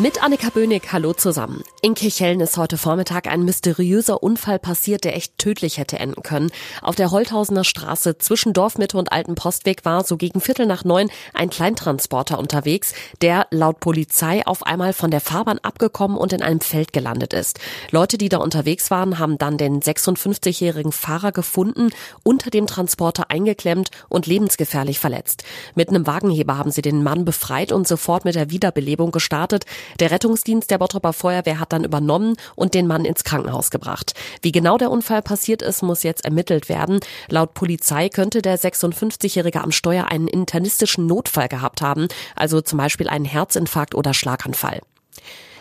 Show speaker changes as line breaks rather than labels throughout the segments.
Mit Annika Böhnig, hallo zusammen. In Kirchhellen ist heute Vormittag ein mysteriöser Unfall passiert, der echt tödlich hätte enden können. Auf der Holthausener Straße zwischen Dorfmitte und Alten Postweg war so gegen Viertel nach neun ein Kleintransporter unterwegs, der laut Polizei auf einmal von der Fahrbahn abgekommen und in einem Feld gelandet ist. Leute, die da unterwegs waren, haben dann den 56-jährigen Fahrer gefunden, unter dem Transporter eingeklemmt und lebensgefährlich verletzt. Mit einem Wagenheber haben sie den Mann befreit und sofort mit der Wiederbelebung gestartet. Der Rettungsdienst der Bottroper Feuerwehr hat dann übernommen und den Mann ins Krankenhaus gebracht. Wie genau der Unfall passiert ist, muss jetzt ermittelt werden. Laut Polizei könnte der 56-Jährige am Steuer einen internistischen Notfall gehabt haben, also zum Beispiel einen Herzinfarkt oder Schlaganfall.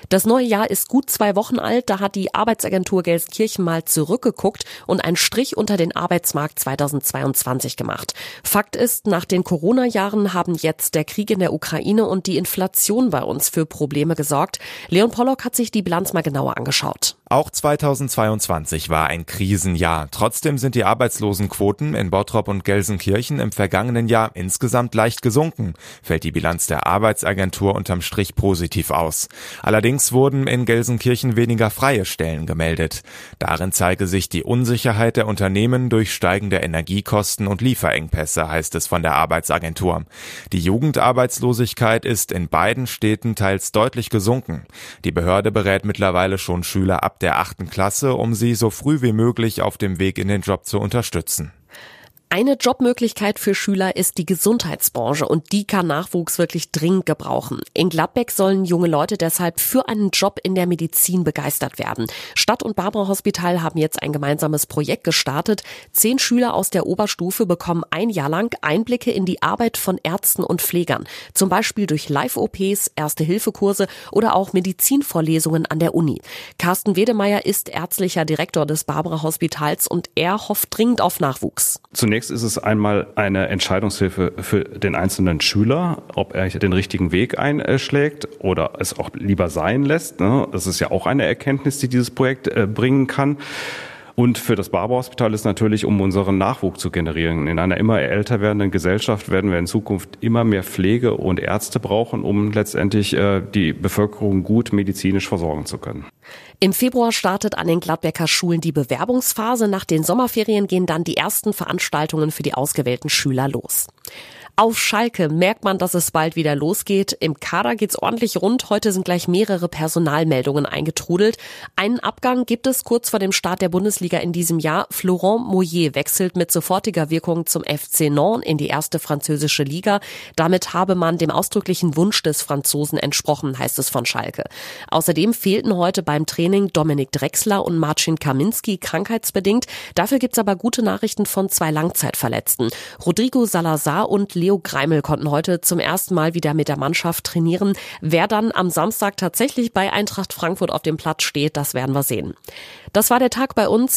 Das neue Jahr ist gut zwei Wochen alt. Da hat die Arbeitsagentur Gelsenkirchen mal zurückgeguckt und einen Strich unter den Arbeitsmarkt 2022 gemacht. Fakt ist, nach den Corona-Jahren haben jetzt der Krieg in der Ukraine und die Inflation bei uns für Probleme gesorgt. Leon Pollock hat sich die Bilanz mal genauer angeschaut.
Auch 2022 war ein Krisenjahr. Trotzdem sind die Arbeitslosenquoten in Bottrop und Gelsenkirchen im vergangenen Jahr insgesamt leicht gesunken, fällt die Bilanz der Arbeitsagentur unterm Strich positiv aus. Allerdings wurden in Gelsenkirchen weniger freie Stellen gemeldet. Darin zeige sich die Unsicherheit der Unternehmen durch steigende Energiekosten und Lieferengpässe, heißt es von der Arbeitsagentur. Die Jugendarbeitslosigkeit ist in beiden Städten teils deutlich gesunken. Die Behörde berät mittlerweile schon Schüler ab der achten Klasse, um sie so früh wie möglich auf dem Weg in den Job zu unterstützen.
Eine Jobmöglichkeit für Schüler ist die Gesundheitsbranche und die kann Nachwuchs wirklich dringend gebrauchen. In Gladbeck sollen junge Leute deshalb für einen Job in der Medizin begeistert werden. Stadt und Barbara Hospital haben jetzt ein gemeinsames Projekt gestartet. Zehn Schüler aus der Oberstufe bekommen ein Jahr lang Einblicke in die Arbeit von Ärzten und Pflegern. Zum Beispiel durch Live-OPs, Erste-Hilfe-Kurse oder auch Medizinvorlesungen an der Uni. Carsten Wedemeyer ist ärztlicher Direktor des Barbara Hospitals und er hofft dringend auf Nachwuchs.
Zunächst Zunächst ist es einmal eine Entscheidungshilfe für den einzelnen Schüler, ob er den richtigen Weg einschlägt oder es auch lieber sein lässt. Ne? Das ist ja auch eine Erkenntnis, die dieses Projekt äh, bringen kann. Und für das Barber-Hospital ist natürlich, um unseren Nachwuchs zu generieren. In einer immer älter werdenden Gesellschaft werden wir in Zukunft immer mehr Pflege und Ärzte brauchen, um letztendlich äh, die Bevölkerung gut medizinisch versorgen zu können.
Im Februar startet an den Gladbecker Schulen die Bewerbungsphase. Nach den Sommerferien gehen dann die ersten Veranstaltungen für die ausgewählten Schüler los. Auf Schalke merkt man, dass es bald wieder losgeht. Im Kader geht's ordentlich rund. Heute sind gleich mehrere Personalmeldungen eingetrudelt. Einen Abgang gibt es kurz vor dem Start der Bundesliga in diesem Jahr. Florent Moyer wechselt mit sofortiger Wirkung zum FC Nantes in die erste französische Liga. Damit habe man dem ausdrücklichen Wunsch des Franzosen entsprochen, heißt es von Schalke. Außerdem fehlten heute beim Training Dominik Drexler und Marcin Kaminski krankheitsbedingt. Dafür gibt's aber gute Nachrichten von zwei Langzeitverletzten. Rodrigo Salazar und Leo Greimel konnten heute zum ersten Mal wieder mit der Mannschaft trainieren. Wer dann am Samstag tatsächlich bei Eintracht Frankfurt auf dem Platz steht, das werden wir sehen. Das war der Tag bei uns